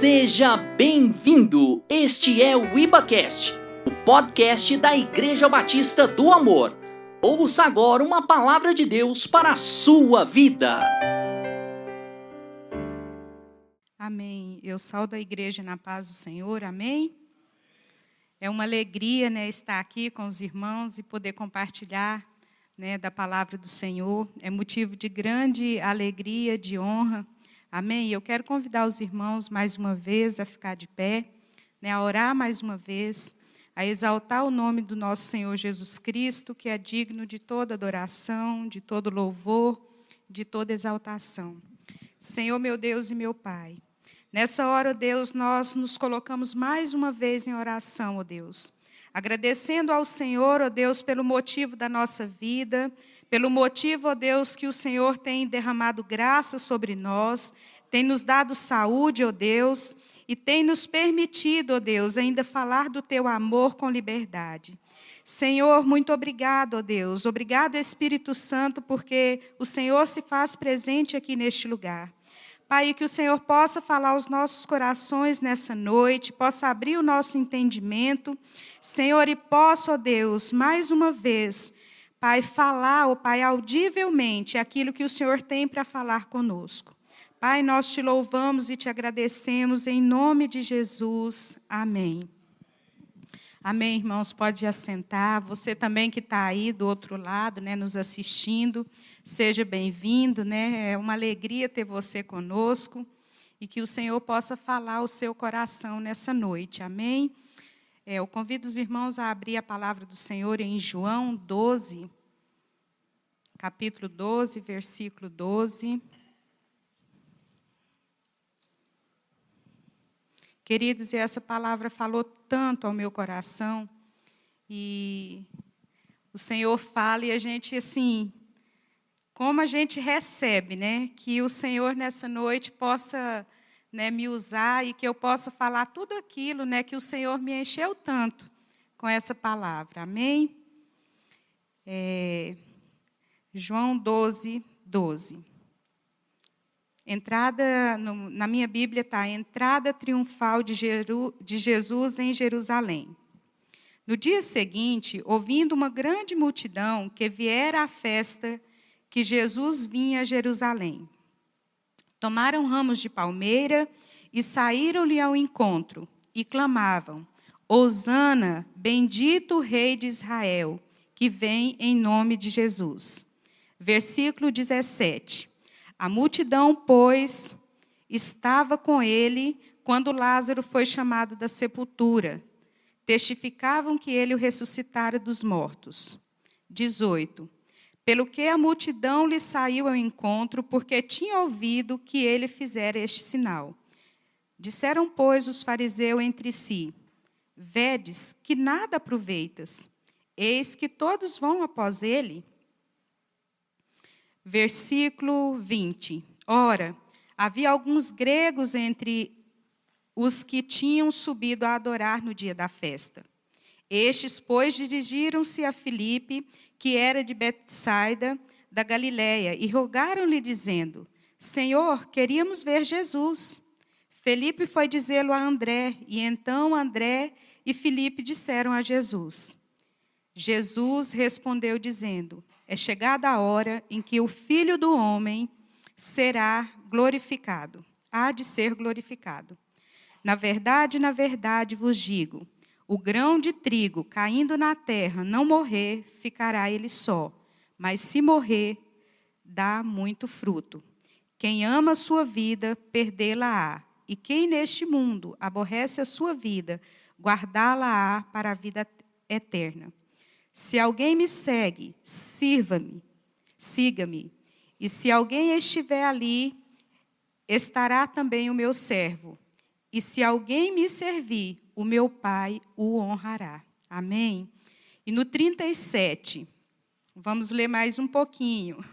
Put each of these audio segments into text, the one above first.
Seja bem-vindo! Este é o IbaCast, o podcast da Igreja Batista do Amor. Ouça agora uma palavra de Deus para a sua vida. Amém. Eu saúdo a igreja na paz do Senhor. Amém. É uma alegria, né, estar aqui com os irmãos e poder compartilhar, né, da palavra do Senhor. É motivo de grande alegria, de honra. Amém? Eu quero convidar os irmãos mais uma vez a ficar de pé, né, a orar mais uma vez, a exaltar o nome do nosso Senhor Jesus Cristo, que é digno de toda adoração, de todo louvor, de toda exaltação. Senhor, meu Deus e meu Pai, nessa hora, ó Deus, nós nos colocamos mais uma vez em oração, ó Deus, agradecendo ao Senhor, ó Deus, pelo motivo da nossa vida, pelo motivo, ó Deus, que o Senhor tem derramado graça sobre nós, tem nos dado saúde, ó Deus, e tem nos permitido, ó Deus, ainda falar do teu amor com liberdade. Senhor, muito obrigado, ó Deus. Obrigado, Espírito Santo, porque o Senhor se faz presente aqui neste lugar. Pai, que o Senhor possa falar aos nossos corações nessa noite, possa abrir o nosso entendimento. Senhor, e possa, ó Deus, mais uma vez, Pai, falar, ó Pai, audivelmente aquilo que o Senhor tem para falar conosco. Pai, nós te louvamos e te agradecemos em nome de Jesus. Amém. Amém, irmãos, pode assentar. Você também que está aí do outro lado, né, nos assistindo, seja bem-vindo, né? É uma alegria ter você conosco e que o Senhor possa falar ao seu coração nessa noite. Amém. É, eu convido os irmãos a abrir a palavra do Senhor em João 12, capítulo 12, versículo 12. Queridos, essa palavra falou tanto ao meu coração, e o Senhor fala e a gente, assim, como a gente recebe, né? Que o Senhor nessa noite possa né, me usar e que eu possa falar tudo aquilo né, que o Senhor me encheu tanto com essa palavra. Amém? É, João 12, 12. Entrada, no, na minha Bíblia está entrada triunfal de, Jeru, de Jesus em Jerusalém. No dia seguinte, ouvindo uma grande multidão que viera à festa que Jesus vinha a Jerusalém, Tomaram ramos de palmeira e saíram-lhe ao encontro e clamavam: Hosana, bendito o Rei de Israel, que vem em nome de Jesus. Versículo 17. A multidão, pois, estava com ele quando Lázaro foi chamado da sepultura. Testificavam que ele o ressuscitara dos mortos. 18 pelo que a multidão lhe saiu ao encontro, porque tinha ouvido que ele fizera este sinal. Disseram, pois, os fariseus entre si: Vedes que nada aproveitas, eis que todos vão após ele. Versículo 20. Ora, havia alguns gregos entre os que tinham subido a adorar no dia da festa. Estes, pois, dirigiram-se a Filipe, que era de Betsaida, da Galiléia, e rogaram-lhe, dizendo: Senhor, queríamos ver Jesus. Felipe foi dizê-lo a André, e então André e Filipe disseram a Jesus. Jesus respondeu, dizendo: É chegada a hora em que o filho do homem será glorificado, há de ser glorificado. Na verdade, na verdade vos digo o grão de trigo caindo na terra não morrer, ficará ele só, mas se morrer, dá muito fruto. Quem ama a sua vida, perdê-la-á. E quem neste mundo aborrece a sua vida, guardá-la-á para a vida eterna. Se alguém me segue, sirva-me, siga-me. E se alguém estiver ali, estará também o meu servo. E se alguém me servir, o meu Pai o honrará. Amém? E no 37, vamos ler mais um pouquinho.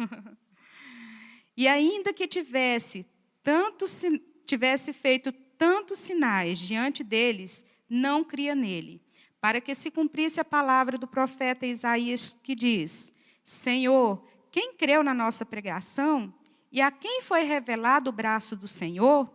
e ainda que tivesse tanto tivesse feito tantos sinais diante deles, não cria nele, para que se cumprisse a palavra do profeta Isaías que diz: Senhor, quem creu na nossa pregação e a quem foi revelado o braço do Senhor?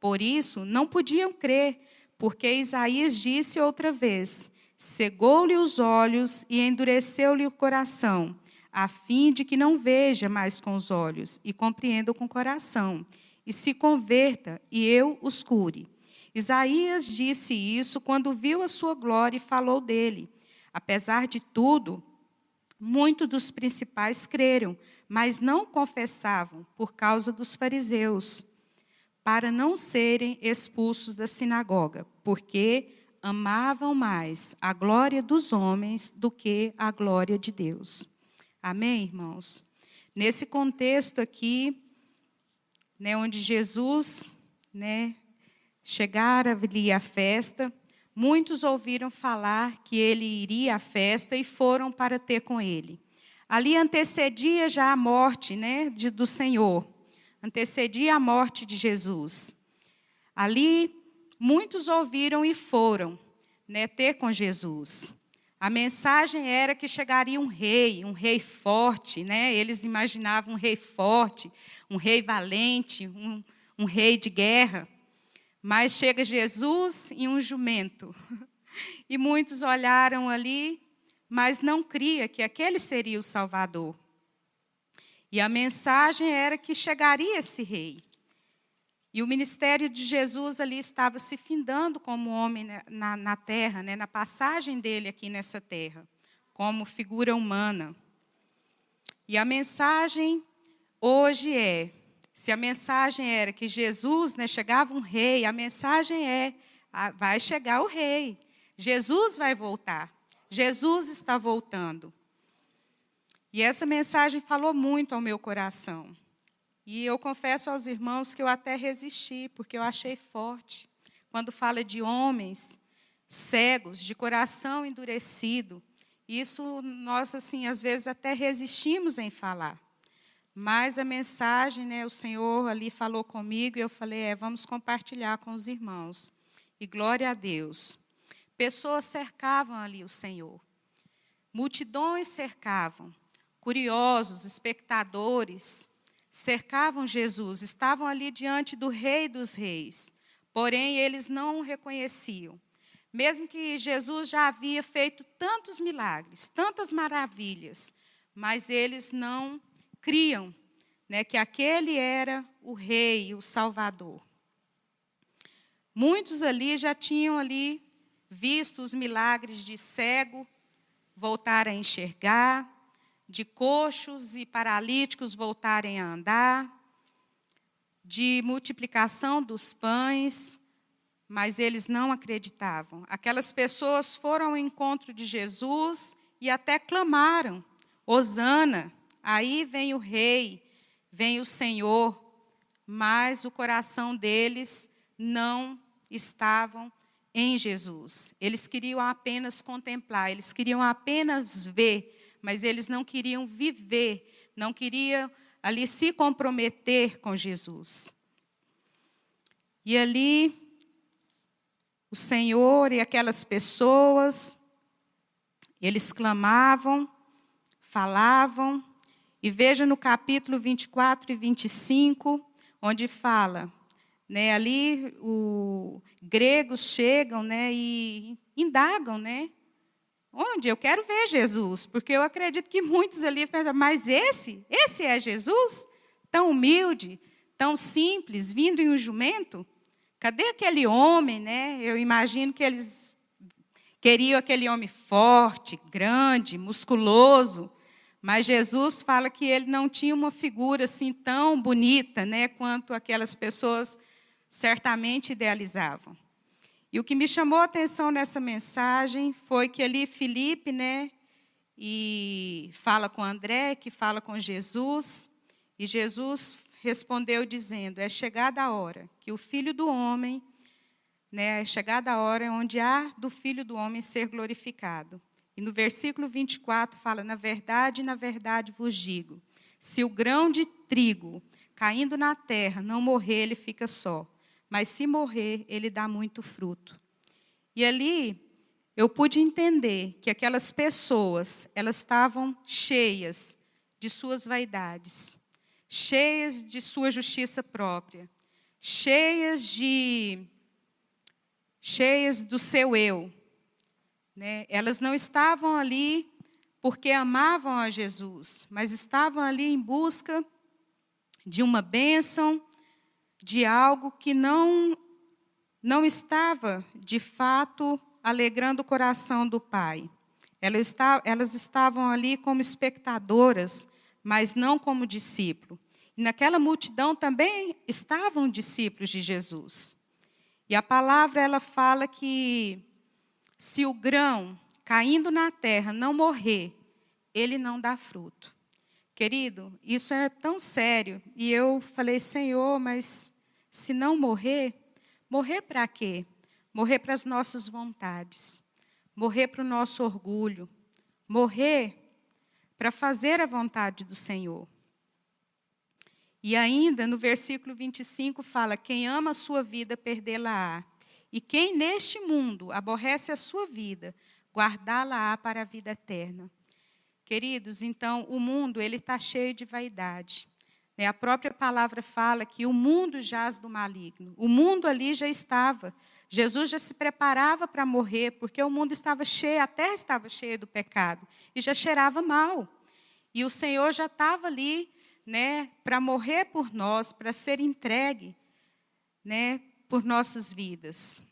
Por isso, não podiam crer, porque Isaías disse outra vez: cegou-lhe os olhos e endureceu-lhe o coração, a fim de que não veja mais com os olhos e compreenda com o coração, e se converta, e eu os cure. Isaías disse isso quando viu a sua glória e falou dele. Apesar de tudo, muitos dos principais creram, mas não confessavam por causa dos fariseus, para não serem expulsos da sinagoga, porque amavam mais a glória dos homens do que a glória de Deus. Amém, irmãos? Nesse contexto aqui, né, onde Jesus né, chegara ali à festa, muitos ouviram falar que ele iria à festa e foram para ter com ele. Ali antecedia já a morte né, de, do Senhor, antecedia a morte de Jesus. Ali, muitos ouviram e foram né, ter com Jesus. A mensagem era que chegaria um rei, um rei forte, né? Eles imaginavam um rei forte, um rei valente, um, um rei de guerra. Mas chega Jesus e um jumento. E muitos olharam ali mas não cria que aquele seria o Salvador. E a mensagem era que chegaria esse rei. E o ministério de Jesus ali estava se findando como homem na, na terra, né, na passagem dele aqui nessa terra, como figura humana. E a mensagem hoje é: se a mensagem era que Jesus, né, chegava um rei, a mensagem é: vai chegar o rei, Jesus vai voltar. Jesus está voltando. E essa mensagem falou muito ao meu coração. E eu confesso aos irmãos que eu até resisti, porque eu achei forte. Quando fala de homens cegos, de coração endurecido, isso nós, assim, às vezes até resistimos em falar. Mas a mensagem, né, o Senhor ali falou comigo e eu falei, é, vamos compartilhar com os irmãos. E glória a Deus. Pessoas cercavam ali o Senhor. Multidões cercavam. Curiosos, espectadores, cercavam Jesus, estavam ali diante do Rei dos Reis. Porém, eles não o reconheciam. Mesmo que Jesus já havia feito tantos milagres, tantas maravilhas, mas eles não criam né, que aquele era o Rei, o Salvador. Muitos ali já tinham ali visto os milagres de cego voltar a enxergar, de coxos e paralíticos voltarem a andar, de multiplicação dos pães, mas eles não acreditavam. Aquelas pessoas foram ao encontro de Jesus e até clamaram: Hosana, aí vem o rei, vem o Senhor, mas o coração deles não estavam em Jesus. Eles queriam apenas contemplar, eles queriam apenas ver, mas eles não queriam viver, não queriam ali se comprometer com Jesus. E ali, o Senhor e aquelas pessoas, eles clamavam, falavam, e veja no capítulo 24 e 25, onde fala: né, ali os gregos chegam né, e indagam, né? Onde? Eu quero ver Jesus, porque eu acredito que muitos ali pensam, mas esse, esse é Jesus? Tão humilde, tão simples, vindo em um jumento? Cadê aquele homem, né? Eu imagino que eles queriam aquele homem forte, grande, musculoso, mas Jesus fala que ele não tinha uma figura assim tão bonita, né, quanto aquelas pessoas certamente idealizavam. E o que me chamou a atenção nessa mensagem foi que ali Felipe, né, e fala com André, que fala com Jesus, e Jesus respondeu dizendo: É chegada a hora que o Filho do homem, né, é chegada a hora onde há do Filho do homem ser glorificado. E no versículo 24 fala: Na verdade, na verdade vos digo, se o grão de trigo caindo na terra não morrer, ele fica só mas se morrer, ele dá muito fruto. E ali eu pude entender que aquelas pessoas, elas estavam cheias de suas vaidades, cheias de sua justiça própria, cheias de cheias do seu eu. Né? Elas não estavam ali porque amavam a Jesus, mas estavam ali em busca de uma bênção, de algo que não não estava de fato alegrando o coração do Pai. Elas, estavam ali como espectadoras, mas não como discípulo. Naquela multidão também estavam discípulos de Jesus. E a palavra ela fala que se o grão caindo na terra não morrer, ele não dá fruto. Querido, isso é tão sério. E eu falei, Senhor, mas se não morrer, morrer para quê? Morrer para as nossas vontades, morrer para o nosso orgulho, morrer para fazer a vontade do Senhor. E ainda no versículo 25 fala: Quem ama a sua vida, perdê-la-á. E quem neste mundo aborrece a sua vida, guardá-la-á para a vida eterna. Queridos, então o mundo ele está cheio de vaidade. Né? A própria palavra fala que o mundo jaz do maligno. O mundo ali já estava. Jesus já se preparava para morrer, porque o mundo estava cheio, a terra estava cheia do pecado e já cheirava mal. E o Senhor já estava ali né, para morrer por nós, para ser entregue, né, por nossas vidas.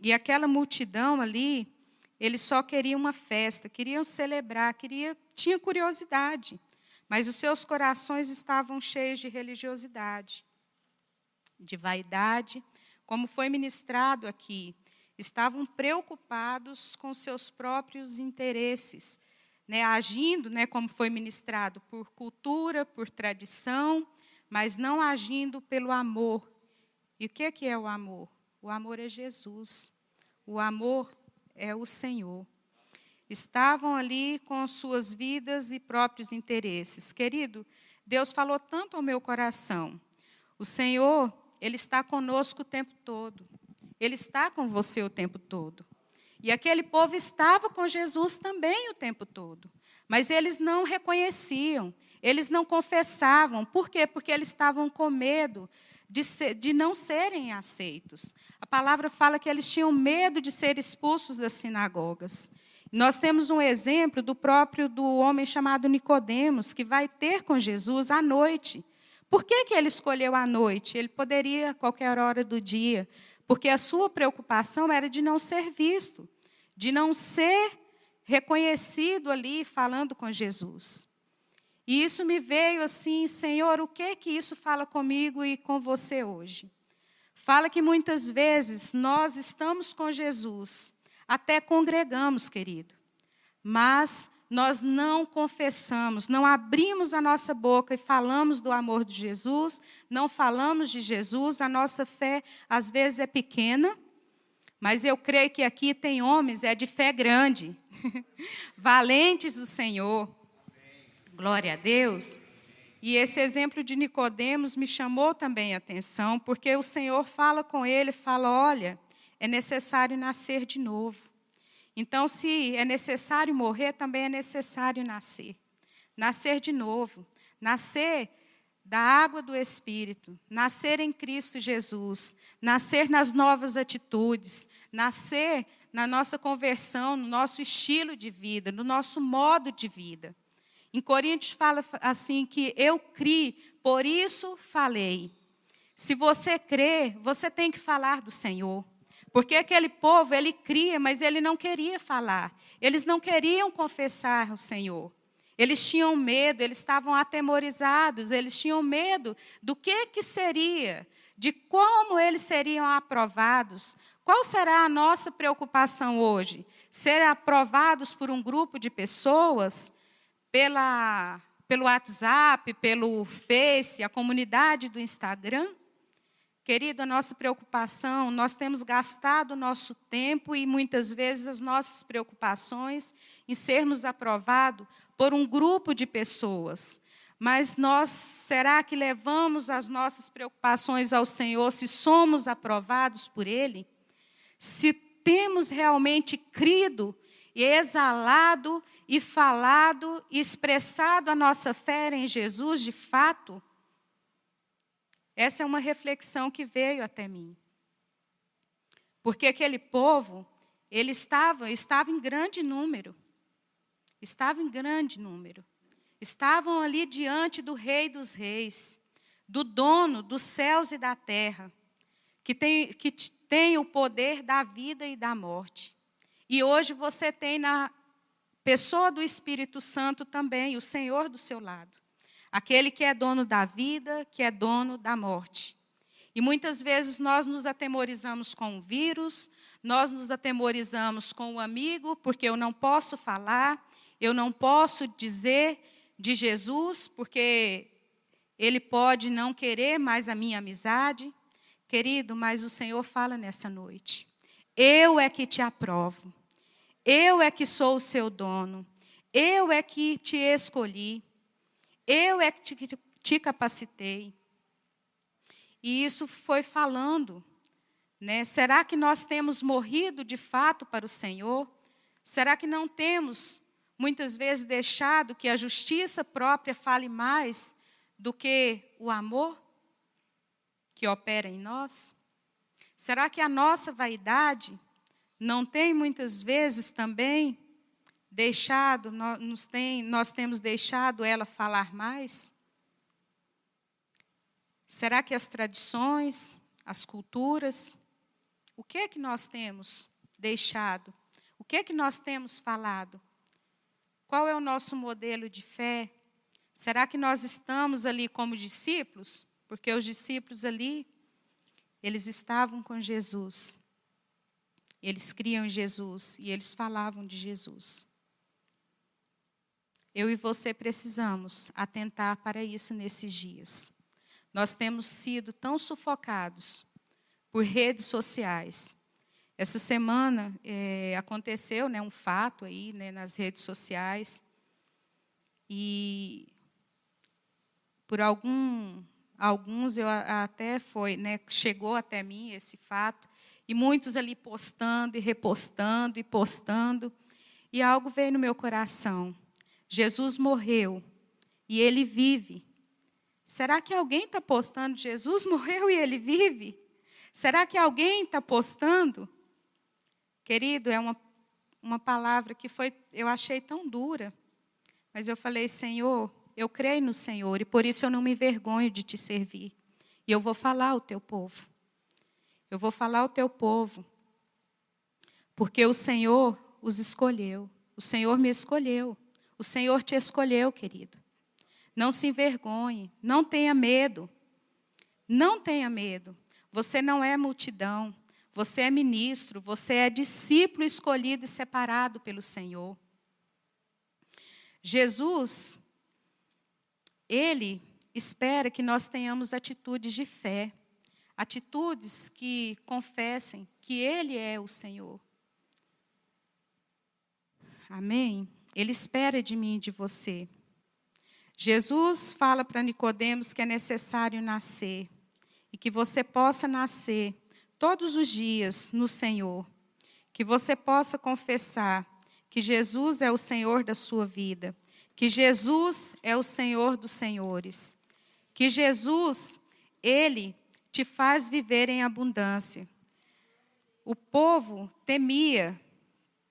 E aquela multidão ali, eles só queriam uma festa, queriam celebrar, queria, tinha curiosidade, mas os seus corações estavam cheios de religiosidade, de vaidade, como foi ministrado aqui, estavam preocupados com seus próprios interesses, né, agindo, né, como foi ministrado, por cultura, por tradição, mas não agindo pelo amor. E o que é, que é o amor? O amor é Jesus. O amor é o Senhor. Estavam ali com suas vidas e próprios interesses. Querido, Deus falou tanto ao meu coração. O Senhor, Ele está conosco o tempo todo. Ele está com você o tempo todo. E aquele povo estava com Jesus também o tempo todo. Mas eles não reconheciam, eles não confessavam. Por quê? Porque eles estavam com medo de, ser, de não serem aceitos. A palavra fala que eles tinham medo de ser expulsos das sinagogas. Nós temos um exemplo do próprio do homem chamado Nicodemos, que vai ter com Jesus à noite. Por que, que ele escolheu a noite? Ele poderia qualquer hora do dia, porque a sua preocupação era de não ser visto de não ser reconhecido ali falando com Jesus. E isso me veio assim, Senhor, o que que isso fala comigo e com você hoje? Fala que muitas vezes nós estamos com Jesus, até congregamos, querido, mas nós não confessamos, não abrimos a nossa boca e falamos do amor de Jesus, não falamos de Jesus, a nossa fé às vezes é pequena, mas eu creio que aqui tem homens é de fé grande, valentes do Senhor. Glória a Deus. E esse exemplo de Nicodemos me chamou também a atenção, porque o Senhor fala com ele, fala: "Olha, é necessário nascer de novo". Então, se é necessário morrer, também é necessário nascer. Nascer de novo, nascer da água do Espírito, nascer em Cristo Jesus, nascer nas novas atitudes, nascer na nossa conversão, no nosso estilo de vida, no nosso modo de vida. Em Coríntios fala assim que eu criei, por isso falei. Se você crê, você tem que falar do Senhor. Porque aquele povo, ele cria, mas ele não queria falar. Eles não queriam confessar o Senhor. Eles tinham medo, eles estavam atemorizados, eles tinham medo do que, que seria, de como eles seriam aprovados. Qual será a nossa preocupação hoje? Ser aprovados por um grupo de pessoas, pela, pelo WhatsApp, pelo Face, a comunidade do Instagram? Querido, a nossa preocupação, nós temos gastado o nosso tempo e muitas vezes as nossas preocupações em sermos aprovados por um grupo de pessoas. Mas nós, será que levamos as nossas preocupações ao Senhor se somos aprovados por Ele? Se temos realmente crido exalado e falado e expressado a nossa fé em Jesus de fato? Essa é uma reflexão que veio até mim. Porque aquele povo, ele estava, estava em grande número. Estava em grande número. Estavam ali diante do Rei dos Reis, do dono dos céus e da terra, que tem, que tem o poder da vida e da morte. E hoje você tem na pessoa do Espírito Santo também, o Senhor do seu lado. Aquele que é dono da vida, que é dono da morte. E muitas vezes nós nos atemorizamos com o vírus, nós nos atemorizamos com o amigo, porque eu não posso falar, eu não posso dizer de Jesus, porque ele pode não querer mais a minha amizade. Querido, mas o Senhor fala nessa noite. Eu é que te aprovo. Eu é que sou o seu dono. Eu é que te escolhi. Eu é que te, te capacitei. E isso foi falando. Né? Será que nós temos morrido de fato para o Senhor? Será que não temos, muitas vezes, deixado que a justiça própria fale mais do que o amor que opera em nós? Será que a nossa vaidade não tem muitas vezes também deixado, nós, tem, nós temos deixado ela falar mais? Será que as tradições, as culturas, o que é que nós temos deixado? O que é que nós temos falado? Qual é o nosso modelo de fé? Será que nós estamos ali como discípulos? Porque os discípulos ali, eles estavam com Jesus. Eles criam em Jesus e eles falavam de Jesus. Eu e você precisamos atentar para isso nesses dias. Nós temos sido tão sufocados por redes sociais. Essa semana é, aconteceu né, um fato aí né, nas redes sociais e por algum, alguns eu até foi, né, chegou até mim esse fato e muitos ali postando e repostando e postando. E algo veio no meu coração. Jesus morreu e ele vive. Será que alguém está postando Jesus morreu e ele vive? Será que alguém está postando? Querido, é uma, uma palavra que foi, eu achei tão dura. Mas eu falei, Senhor, eu creio no Senhor e por isso eu não me envergonho de te servir. E eu vou falar ao teu povo. Eu vou falar ao teu povo, porque o Senhor os escolheu. O Senhor me escolheu. O Senhor te escolheu, querido. Não se envergonhe, não tenha medo. Não tenha medo. Você não é multidão. Você é ministro, você é discípulo escolhido e separado pelo Senhor. Jesus, ele espera que nós tenhamos atitudes de fé atitudes que confessem que Ele é o Senhor. Amém? Ele espera de mim e de você. Jesus fala para Nicodemos que é necessário nascer e que você possa nascer todos os dias no Senhor, que você possa confessar que Jesus é o Senhor da sua vida, que Jesus é o Senhor dos senhores, que Jesus, ele te faz viver em abundância. O povo temia,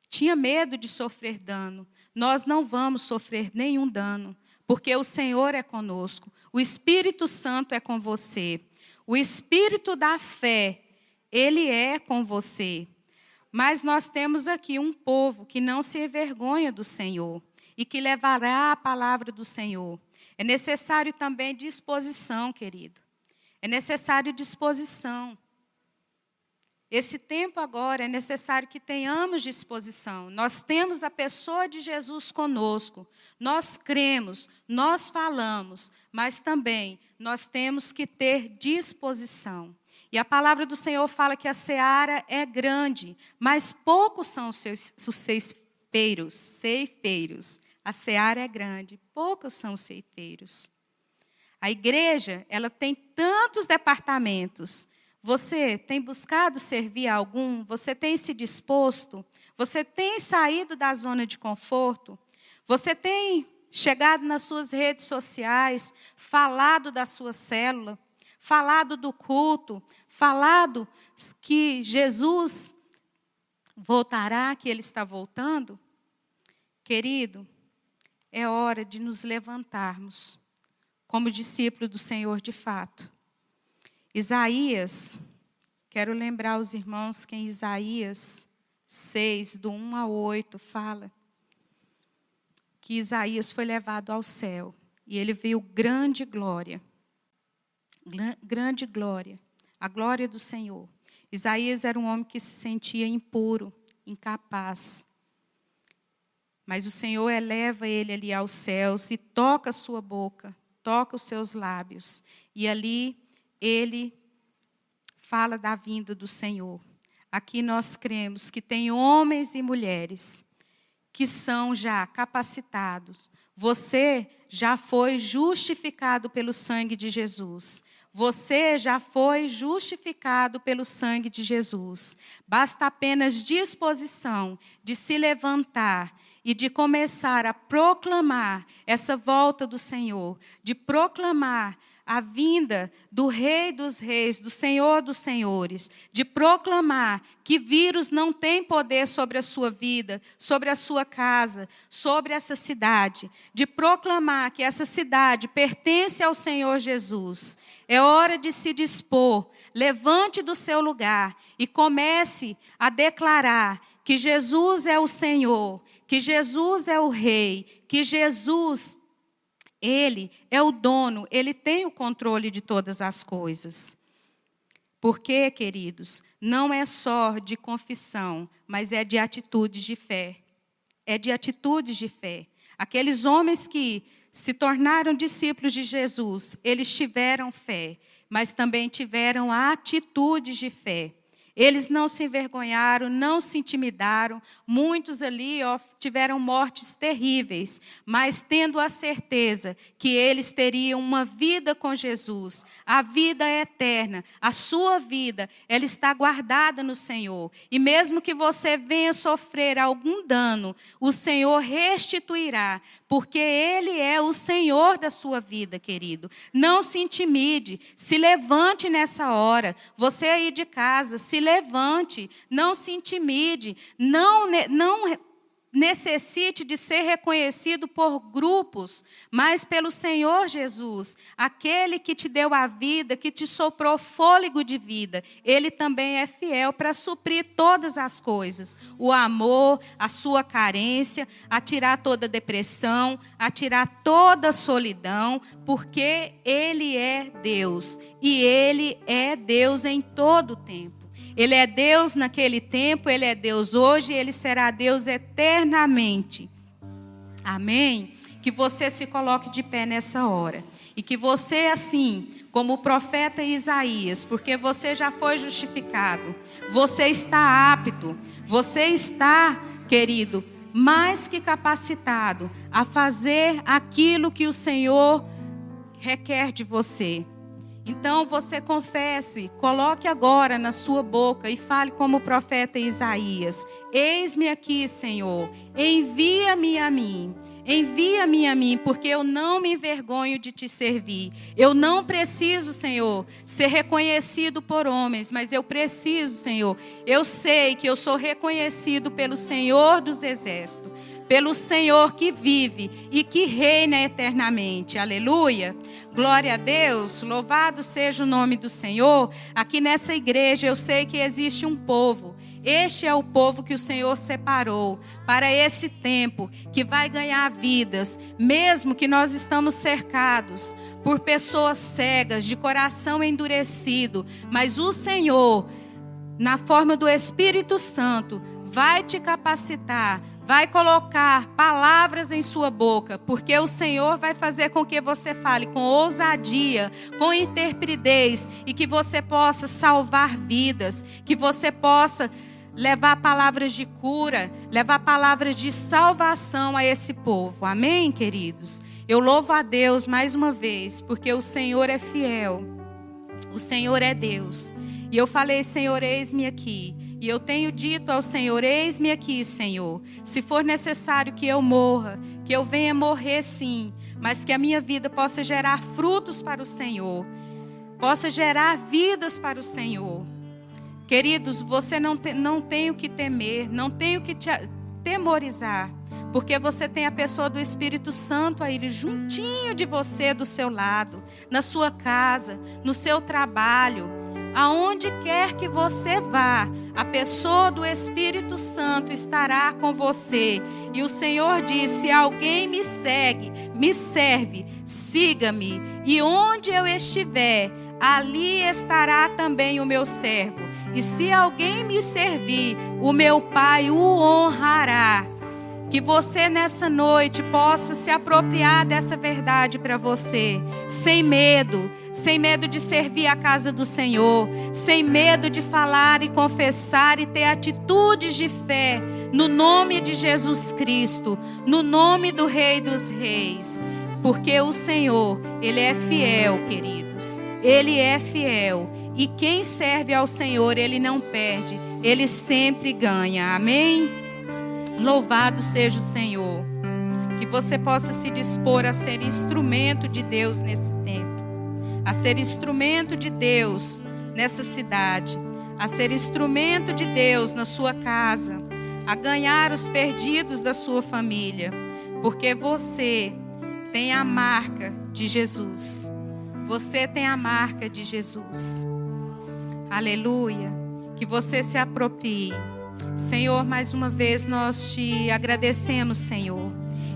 tinha medo de sofrer dano. Nós não vamos sofrer nenhum dano, porque o Senhor é conosco, o Espírito Santo é com você, o Espírito da fé, ele é com você. Mas nós temos aqui um povo que não se envergonha do Senhor e que levará a palavra do Senhor. É necessário também disposição, querido. É necessário disposição. Esse tempo agora é necessário que tenhamos disposição. Nós temos a pessoa de Jesus conosco. Nós cremos, nós falamos, mas também nós temos que ter disposição. E a palavra do Senhor fala que a seara é grande, mas poucos são os seus os ceifeiros, ceifeiros. A seara é grande, poucos são os ceifeiros. A igreja, ela tem tantos departamentos. Você tem buscado servir a algum? Você tem se disposto? Você tem saído da zona de conforto? Você tem chegado nas suas redes sociais, falado da sua célula, falado do culto, falado que Jesus voltará, que ele está voltando, querido, é hora de nos levantarmos como discípulo do Senhor de fato. Isaías, quero lembrar os irmãos que em Isaías 6, do 1 a 8, fala que Isaías foi levado ao céu e ele viu grande glória. Grande glória, a glória do Senhor. Isaías era um homem que se sentia impuro, incapaz. Mas o Senhor eleva ele ali aos céus e toca a sua boca, toca os seus lábios. E ali ele fala da vinda do Senhor. Aqui nós cremos que tem homens e mulheres que são já capacitados. Você já foi justificado pelo sangue de Jesus. Você já foi justificado pelo sangue de Jesus. Basta apenas disposição de se levantar e de começar a proclamar essa volta do Senhor, de proclamar a vinda do Rei dos Reis, do Senhor dos Senhores, de proclamar que vírus não tem poder sobre a sua vida, sobre a sua casa, sobre essa cidade, de proclamar que essa cidade pertence ao Senhor Jesus. É hora de se dispor, levante do seu lugar e comece a declarar que Jesus é o Senhor, que Jesus é o Rei, que Jesus ele é o dono, ele tem o controle de todas as coisas. Porque, queridos, não é só de confissão, mas é de atitudes de fé. É de atitudes de fé. Aqueles homens que se tornaram discípulos de Jesus, eles tiveram fé, mas também tiveram atitudes de fé. Eles não se envergonharam, não se intimidaram. Muitos ali ó, tiveram mortes terríveis, mas tendo a certeza que eles teriam uma vida com Jesus, a vida é eterna, a sua vida, ela está guardada no Senhor. E mesmo que você venha sofrer algum dano, o Senhor restituirá, porque Ele é o Senhor da sua vida, querido. Não se intimide, se levante nessa hora. Você aí de casa, se levante, não se intimide, não, não necessite de ser reconhecido por grupos, mas pelo Senhor Jesus, aquele que te deu a vida, que te soprou fôlego de vida. Ele também é fiel para suprir todas as coisas: o amor, a sua carência, a tirar toda depressão, a tirar toda solidão, porque Ele é Deus e Ele é Deus em todo o tempo. Ele é Deus naquele tempo, ele é Deus hoje ele será Deus eternamente. Amém? Que você se coloque de pé nessa hora. E que você, assim, como o profeta Isaías, porque você já foi justificado, você está apto, você está, querido, mais que capacitado a fazer aquilo que o Senhor requer de você. Então você confesse, coloque agora na sua boca e fale como o profeta Isaías: Eis-me aqui, Senhor, envia-me a mim. Envia-me a mim, porque eu não me envergonho de te servir. Eu não preciso, Senhor, ser reconhecido por homens, mas eu preciso, Senhor. Eu sei que eu sou reconhecido pelo Senhor dos Exércitos pelo Senhor que vive e que reina eternamente. Aleluia. Glória a Deus. Louvado seja o nome do Senhor. Aqui nessa igreja eu sei que existe um povo. Este é o povo que o Senhor separou para esse tempo que vai ganhar vidas, mesmo que nós estamos cercados por pessoas cegas, de coração endurecido, mas o Senhor, na forma do Espírito Santo, vai te capacitar vai colocar palavras em sua boca, porque o Senhor vai fazer com que você fale com ousadia, com interpridez e que você possa salvar vidas, que você possa levar palavras de cura, levar palavras de salvação a esse povo. Amém, queridos? Eu louvo a Deus mais uma vez, porque o Senhor é fiel. O Senhor é Deus. E eu falei, Senhor, eis-me aqui. E eu tenho dito ao Senhor: Eis-me aqui, Senhor. Se for necessário que eu morra, que eu venha morrer sim, mas que a minha vida possa gerar frutos para o Senhor. possa gerar vidas para o Senhor. Queridos, você não, te, não tem o que temer, não tem o que te temorizar, porque você tem a pessoa do Espírito Santo aí juntinho de você, do seu lado, na sua casa, no seu trabalho, aonde quer que você vá, a pessoa do Espírito Santo estará com você. E o Senhor disse: Se alguém me segue, me serve, siga-me, e onde eu estiver, ali estará também o meu servo. E se alguém me servir, o meu Pai o honrará. Que você nessa noite possa se apropriar dessa verdade para você, sem medo, sem medo de servir a casa do Senhor, sem medo de falar e confessar e ter atitudes de fé, no nome de Jesus Cristo, no nome do Rei dos Reis. Porque o Senhor, Ele é fiel, queridos, Ele é fiel e quem serve ao Senhor, ele não perde, ele sempre ganha. Amém? Louvado seja o Senhor. Que você possa se dispor a ser instrumento de Deus nesse tempo, a ser instrumento de Deus nessa cidade, a ser instrumento de Deus na sua casa, a ganhar os perdidos da sua família, porque você tem a marca de Jesus. Você tem a marca de Jesus. Aleluia. Que você se aproprie. Senhor, mais uma vez nós te agradecemos, Senhor.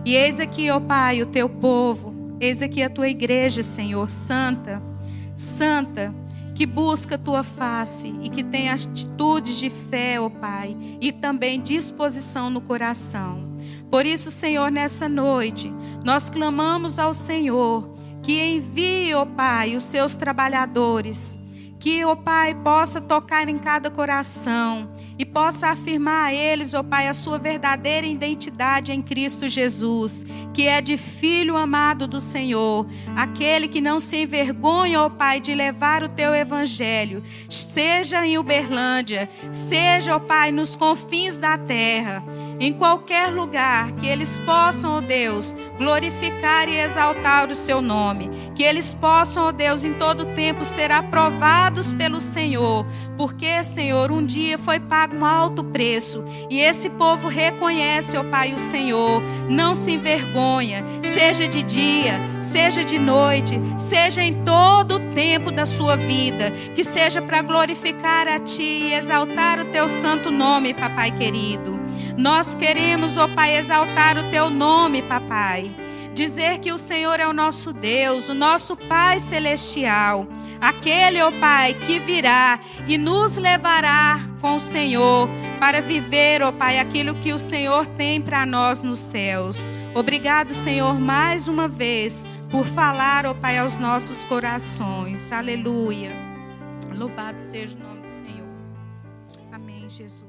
E eis aqui, ó Pai, o teu povo. Eis aqui a tua igreja, Senhor, santa, santa, que busca a tua face e que tem atitudes de fé, ó Pai, e também disposição no coração. Por isso, Senhor, nessa noite, nós clamamos ao Senhor que envie, ó Pai, os seus trabalhadores que, ó Pai, possa tocar em cada coração e possa afirmar a eles, ó Pai, a sua verdadeira identidade em Cristo Jesus, que é de filho amado do Senhor, aquele que não se envergonha, ó Pai, de levar o teu evangelho, seja em Uberlândia, seja, ó Pai, nos confins da terra em qualquer lugar, que eles possam, ó Deus, glorificar e exaltar o seu nome, que eles possam, ó Deus, em todo tempo ser aprovados pelo Senhor, porque, Senhor, um dia foi pago um alto preço. E esse povo reconhece, ó Pai, o Senhor, não se envergonha, seja de dia, seja de noite, seja em todo o tempo da sua vida, que seja para glorificar a Ti e exaltar o Teu santo nome, Papai querido. Nós queremos, ó Pai, exaltar o teu nome, papai. Dizer que o Senhor é o nosso Deus, o nosso Pai celestial, aquele, ó Pai, que virá e nos levará com o Senhor para viver, ó Pai, aquilo que o Senhor tem para nós nos céus. Obrigado, Senhor, mais uma vez por falar, ó Pai, aos nossos corações. Aleluia. Louvado seja o nome do Senhor. Amém, Jesus.